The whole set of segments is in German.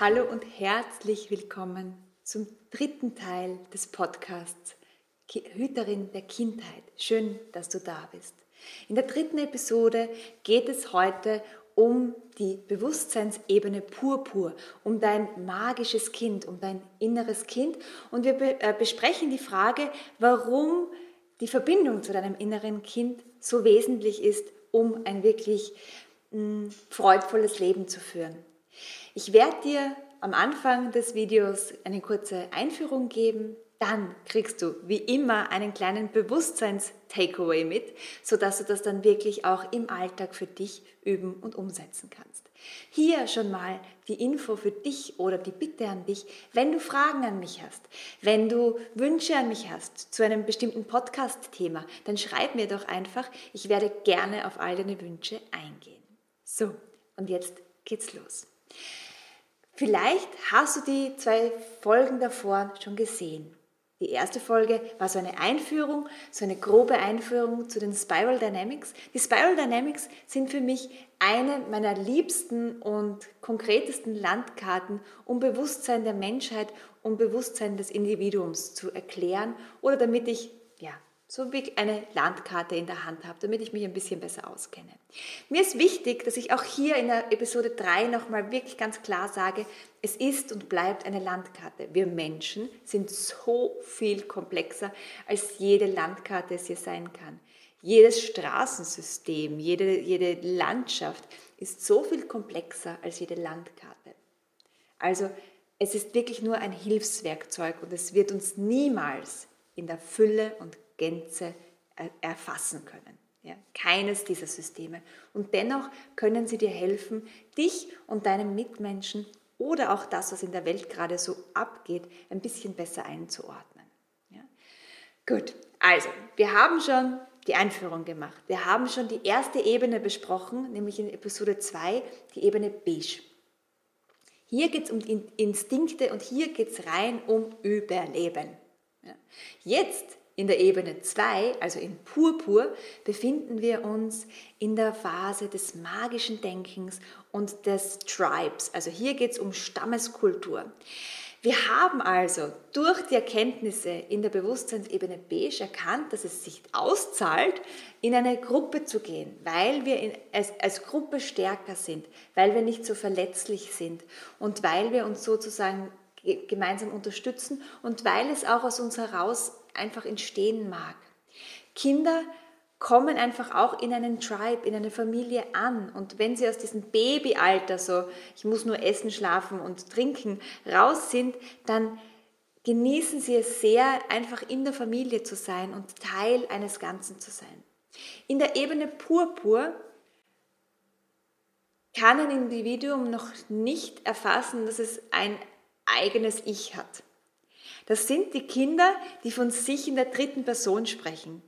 Hallo und herzlich willkommen zum dritten Teil des Podcasts Hüterin der Kindheit. Schön, dass du da bist. In der dritten Episode geht es heute um die Bewusstseinsebene purpur, um dein magisches Kind, um dein inneres Kind. Und wir äh, besprechen die Frage, warum die Verbindung zu deinem inneren Kind so wesentlich ist, um ein wirklich mh, mm, freudvolles Leben zu führen. Ich werde dir am Anfang des Videos eine kurze Einführung geben, dann kriegst du wie immer einen kleinen Bewusstseins-Takeaway mit, sodass du das dann wirklich auch im Alltag für dich üben und umsetzen kannst. Hier schon mal die Info für dich oder die Bitte an dich, wenn du Fragen an mich hast, wenn du Wünsche an mich hast zu einem bestimmten Podcast-Thema, dann schreib mir doch einfach, ich werde gerne auf all deine Wünsche eingehen. So, und jetzt geht's los. Vielleicht hast du die zwei Folgen davor schon gesehen. Die erste Folge war so eine Einführung, so eine grobe Einführung zu den Spiral Dynamics. Die Spiral Dynamics sind für mich eine meiner liebsten und konkretesten Landkarten, um Bewusstsein der Menschheit, um Bewusstsein des Individuums zu erklären oder damit ich ja, so wie eine Landkarte in der Hand habe, damit ich mich ein bisschen besser auskenne. Mir ist wichtig, dass ich auch hier in der Episode 3 nochmal wirklich ganz klar sage, es ist und bleibt eine Landkarte. Wir Menschen sind so viel komplexer, als jede Landkarte es hier sein kann. Jedes Straßensystem, jede, jede Landschaft ist so viel komplexer als jede Landkarte. Also es ist wirklich nur ein Hilfswerkzeug und es wird uns niemals in der Fülle und Gänze erfassen können. Ja, keines dieser Systeme. Und dennoch können sie dir helfen, dich und deinen Mitmenschen oder auch das, was in der Welt gerade so abgeht, ein bisschen besser einzuordnen. Ja? Gut, also wir haben schon die Einführung gemacht. Wir haben schon die erste Ebene besprochen, nämlich in Episode 2, die Ebene Beige. Hier geht es um Instinkte und hier geht es rein um Überleben. Ja. Jetzt in der Ebene 2, also in Purpur, befinden wir uns in der Phase des magischen Denkens und des Tribes. Also hier geht es um Stammeskultur. Wir haben also durch die Erkenntnisse in der Bewusstseinsebene Beige erkannt, dass es sich auszahlt, in eine Gruppe zu gehen, weil wir in, als, als Gruppe stärker sind, weil wir nicht so verletzlich sind und weil wir uns sozusagen gemeinsam unterstützen und weil es auch aus uns heraus einfach entstehen mag. Kinder kommen einfach auch in einen Tribe, in eine Familie an. Und wenn sie aus diesem Babyalter, so ich muss nur essen, schlafen und trinken, raus sind, dann genießen sie es sehr, einfach in der Familie zu sein und Teil eines Ganzen zu sein. In der Ebene Purpur kann ein Individuum noch nicht erfassen, dass es ein eigenes Ich hat. Das sind die Kinder, die von sich in der dritten Person sprechen.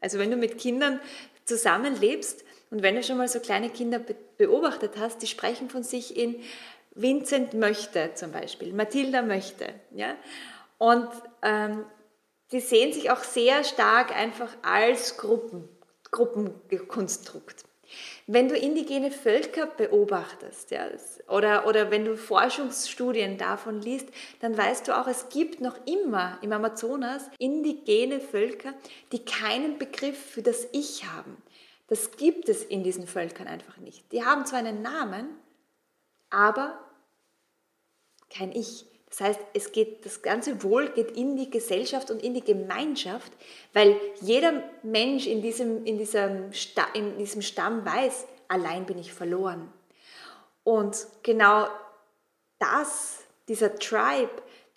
Also wenn du mit Kindern zusammenlebst und wenn du schon mal so kleine Kinder beobachtet hast, die sprechen von sich in Vincent möchte zum Beispiel, Mathilda möchte. Ja? Und ähm, die sehen sich auch sehr stark einfach als Gruppen, Gruppenkonstrukt. Wenn du indigene Völker beobachtest ja, oder, oder wenn du Forschungsstudien davon liest, dann weißt du auch, es gibt noch immer im Amazonas indigene Völker, die keinen Begriff für das Ich haben. Das gibt es in diesen Völkern einfach nicht. Die haben zwar einen Namen, aber kein Ich. Das heißt, es geht, das ganze Wohl geht in die Gesellschaft und in die Gemeinschaft, weil jeder Mensch in diesem, in diesem, in diesem Stamm weiß, allein bin ich verloren. Und genau das, dieser Tribe,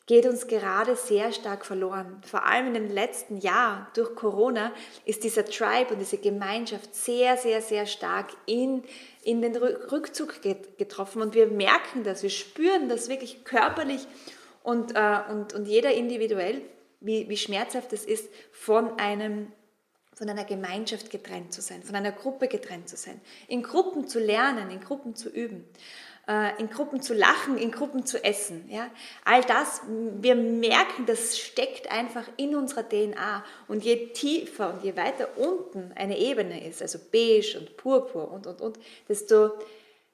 geht uns gerade sehr stark verloren. Vor allem in den letzten Jahren durch Corona ist dieser Tribe und diese Gemeinschaft sehr, sehr, sehr stark in, in den Rückzug getroffen. Und wir merken das, wir spüren das wirklich körperlich und, äh, und, und jeder individuell, wie, wie schmerzhaft es ist, von einem von einer Gemeinschaft getrennt zu sein, von einer Gruppe getrennt zu sein, in Gruppen zu lernen, in Gruppen zu üben. Äh, in Gruppen zu lachen, in Gruppen zu essen. Ja? All das, wir merken, das steckt einfach in unserer DNA. Und je tiefer und je weiter unten eine Ebene ist, also beige und purpur und, und, und, desto,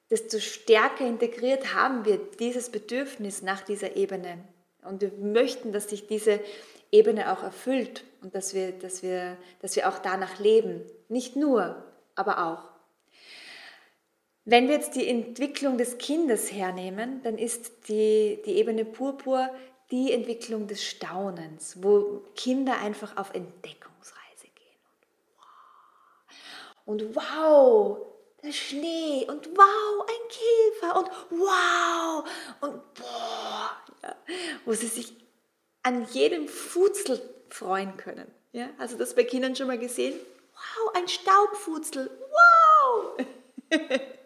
desto stärker integriert haben wir dieses Bedürfnis nach dieser Ebene. Und wir möchten, dass sich diese Ebene auch erfüllt und dass wir, dass wir, dass wir auch danach leben. Nicht nur, aber auch. Wenn wir jetzt die Entwicklung des Kindes hernehmen, dann ist die, die Ebene Purpur die Entwicklung des Staunens, wo Kinder einfach auf Entdeckungsreise gehen. Und wow, und wow der Schnee und wow, ein Käfer und wow und boah, ja, wo sie sich an jedem Futzel freuen können. Ja, also das bei Kindern schon mal gesehen? Wow, ein Staubfutzel, wow!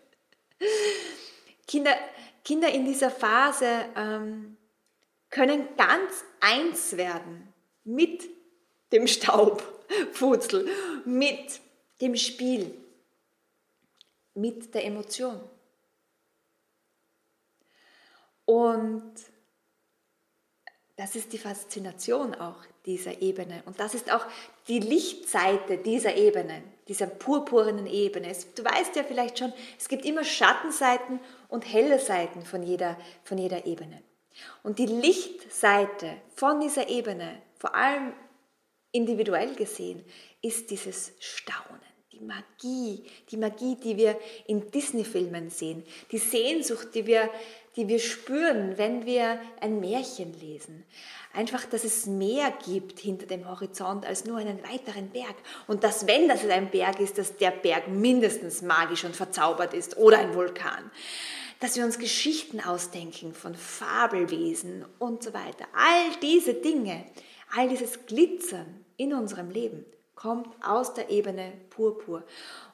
Kinder, Kinder in dieser Phase ähm, können ganz eins werden mit dem Staubfutzel, mit dem Spiel, mit der Emotion. Und das ist die Faszination auch dieser Ebene. Und das ist auch die Lichtseite dieser Ebene, dieser purpurnen Ebene. du weißt ja vielleicht schon, es gibt immer Schattenseiten und helle Seiten von jeder, von jeder Ebene. Und die Lichtseite von dieser Ebene, vor allem individuell gesehen, ist dieses Staunen die Magie, die Magie, die wir in Disney-Filmen sehen, die Sehnsucht, die wir, die wir spüren, wenn wir ein Märchen lesen. Einfach, dass es mehr gibt hinter dem Horizont als nur einen weiteren Berg. Und dass, wenn das ein Berg ist, dass der Berg mindestens magisch und verzaubert ist oder ein Vulkan. Dass wir uns Geschichten ausdenken von Fabelwesen und so weiter. All diese Dinge, all dieses Glitzern in unserem Leben kommt aus der Ebene Purpur.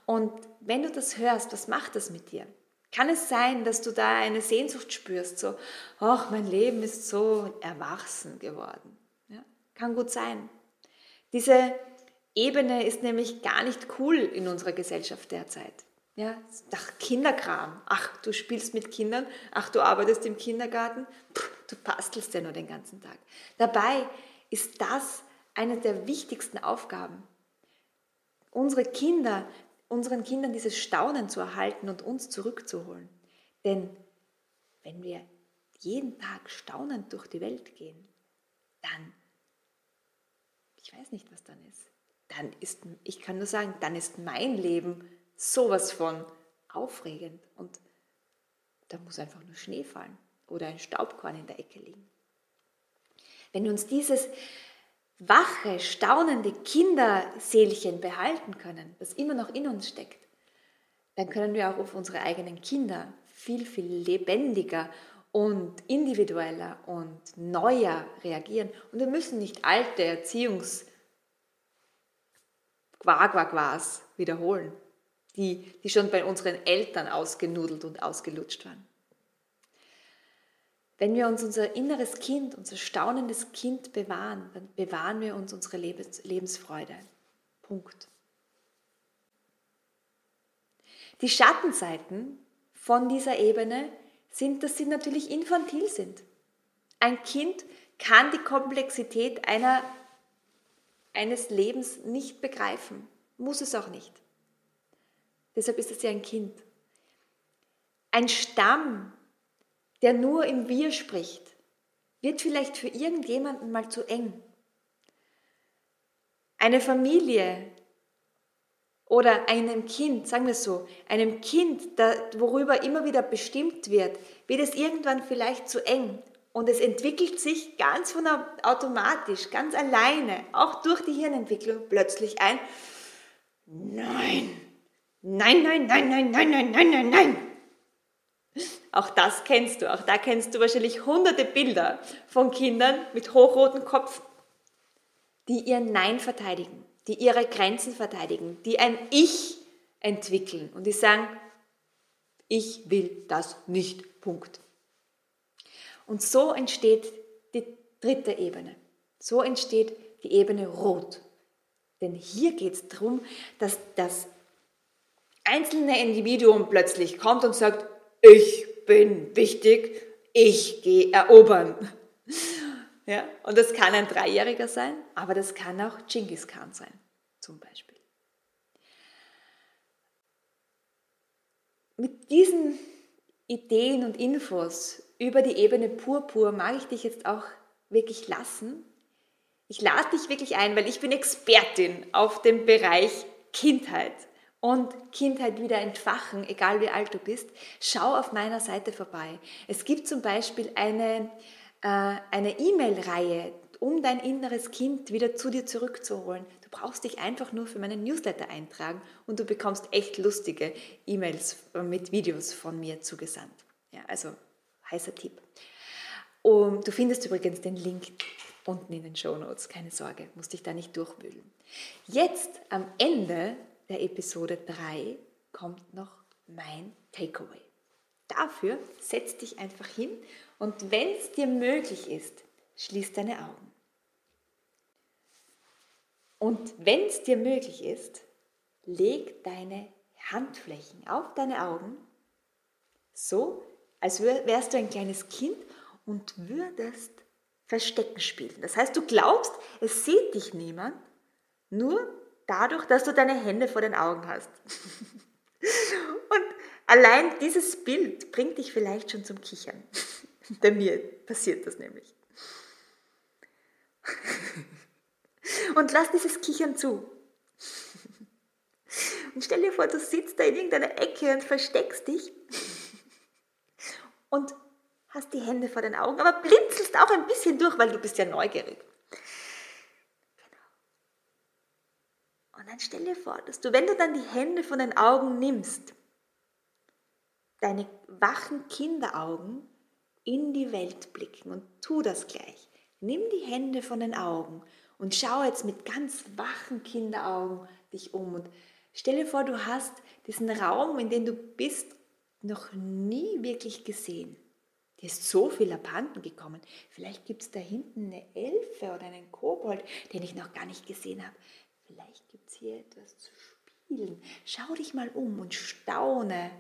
Und wenn du das hörst, was macht das mit dir? Kann es sein, dass du da eine Sehnsucht spürst, so, ach, mein Leben ist so erwachsen geworden? Ja, kann gut sein. Diese Ebene ist nämlich gar nicht cool in unserer Gesellschaft derzeit. Ja, ach, Kinderkram. Ach, du spielst mit Kindern. Ach, du arbeitest im Kindergarten. Puh, du bastelst ja nur den ganzen Tag. Dabei ist das eine der wichtigsten Aufgaben unsere Kinder, unseren Kindern dieses Staunen zu erhalten und uns zurückzuholen. Denn wenn wir jeden Tag staunend durch die Welt gehen, dann, ich weiß nicht, was dann ist, dann ist, ich kann nur sagen, dann ist mein Leben sowas von aufregend und da muss einfach nur Schnee fallen oder ein Staubkorn in der Ecke liegen. Wenn uns dieses wache, staunende Kinderseelchen behalten können, das immer noch in uns steckt, dann können wir auch auf unsere eigenen Kinder viel, viel lebendiger und individueller und neuer reagieren. Und wir müssen nicht alte Erziehungs Quagwagwas wiederholen, die, die schon bei unseren Eltern ausgenudelt und ausgelutscht waren. Wenn wir uns unser inneres Kind, unser staunendes Kind bewahren, dann bewahren wir uns unsere Lebensfreude. Punkt. Die Schattenseiten von dieser Ebene sind, dass sie natürlich infantil sind. Ein Kind kann die Komplexität einer, eines Lebens nicht begreifen, muss es auch nicht. Deshalb ist es ja ein Kind. Ein Stamm der nur im Wir spricht, wird vielleicht für irgendjemanden mal zu eng. Eine Familie oder einem Kind, sagen wir so, einem Kind, worüber immer wieder bestimmt wird, wird es irgendwann vielleicht zu eng. Und es entwickelt sich ganz von automatisch, ganz alleine, auch durch die Hirnentwicklung plötzlich ein, nein, nein, nein, nein, nein, nein, nein, nein, nein, nein. Auch das kennst du, auch da kennst du wahrscheinlich hunderte Bilder von Kindern mit hochrotem Kopf, die ihr Nein verteidigen, die ihre Grenzen verteidigen, die ein Ich entwickeln und die sagen, ich will das nicht. Punkt. Und so entsteht die dritte Ebene. So entsteht die Ebene Rot. Denn hier geht es darum, dass das einzelne Individuum plötzlich kommt und sagt, ich bin wichtig, ich gehe erobern. Ja, und das kann ein Dreijähriger sein, aber das kann auch Genghis Khan sein, zum Beispiel. Mit diesen Ideen und Infos über die Ebene Purpur mag ich dich jetzt auch wirklich lassen. Ich lade dich wirklich ein, weil ich bin Expertin auf dem Bereich Kindheit und Kindheit wieder entfachen, egal wie alt du bist. Schau auf meiner Seite vorbei. Es gibt zum Beispiel eine äh, E-Mail-Reihe, um dein inneres Kind wieder zu dir zurückzuholen. Du brauchst dich einfach nur für meinen Newsletter eintragen und du bekommst echt lustige E-Mails mit Videos von mir zugesandt. Ja, also heißer Tipp. Und du findest übrigens den Link unten in den Show Notes, keine Sorge, musst dich da nicht durchwühlen. Jetzt am Ende der Episode 3 kommt noch mein Takeaway. Dafür setz dich einfach hin und wenn es dir möglich ist, schließ deine Augen. Und wenn es dir möglich ist, leg deine Handflächen auf deine Augen, so als wärst du ein kleines Kind und würdest Verstecken spielen. Das heißt, du glaubst, es sieht dich niemand, nur dadurch, dass du deine Hände vor den Augen hast. und allein dieses Bild bringt dich vielleicht schon zum Kichern. Bei mir passiert das nämlich. Und lass dieses Kichern zu. Und stell dir vor, du sitzt da in irgendeiner Ecke und versteckst dich und hast die Hände vor den Augen, aber blinzelst auch ein bisschen durch, weil du bist ja neugierig. Und dann stell dir vor, dass du, wenn du dann die Hände von den Augen nimmst, deine wachen Kinderaugen in die Welt blicken und tu das gleich. Nimm die Hände von den Augen und schau jetzt mit ganz wachen Kinderaugen dich um und stell dir vor, du hast diesen Raum, in dem du bist, noch nie wirklich gesehen. Dir ist so viel abhanden gekommen. Vielleicht gibt es da hinten eine Elfe oder einen Kobold, den ich noch gar nicht gesehen habe. Vielleicht gibt es hier etwas zu spielen. Schau dich mal um und staune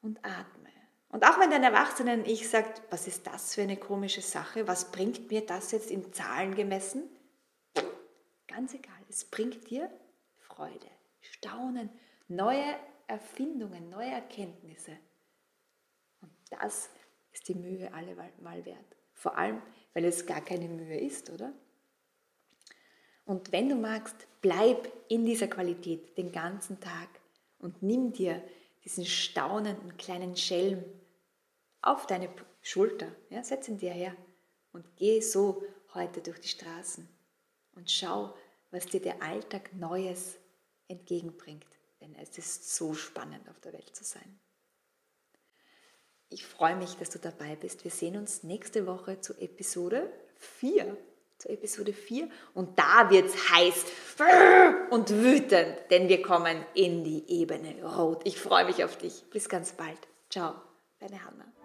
und atme. Und auch wenn dein Erwachsenen-Ich sagt, was ist das für eine komische Sache, was bringt mir das jetzt in Zahlen gemessen? Ganz egal, es bringt dir Freude, Staunen, neue Erfindungen, neue Erkenntnisse. Und das ist die Mühe allemal wert. Vor allem, weil es gar keine Mühe ist, oder? Und wenn du magst, bleib in dieser Qualität den ganzen Tag und nimm dir diesen staunenden kleinen Schelm auf deine Schulter. Ja, setz ihn dir her und geh so heute durch die Straßen und schau, was dir der Alltag Neues entgegenbringt. Denn es ist so spannend, auf der Welt zu sein. Ich freue mich, dass du dabei bist. Wir sehen uns nächste Woche zu Episode 4. Zu Episode 4. Und da wird es heiß und wütend, denn wir kommen in die Ebene Rot. Ich freue mich auf dich. Bis ganz bald. Ciao, deine Hanna.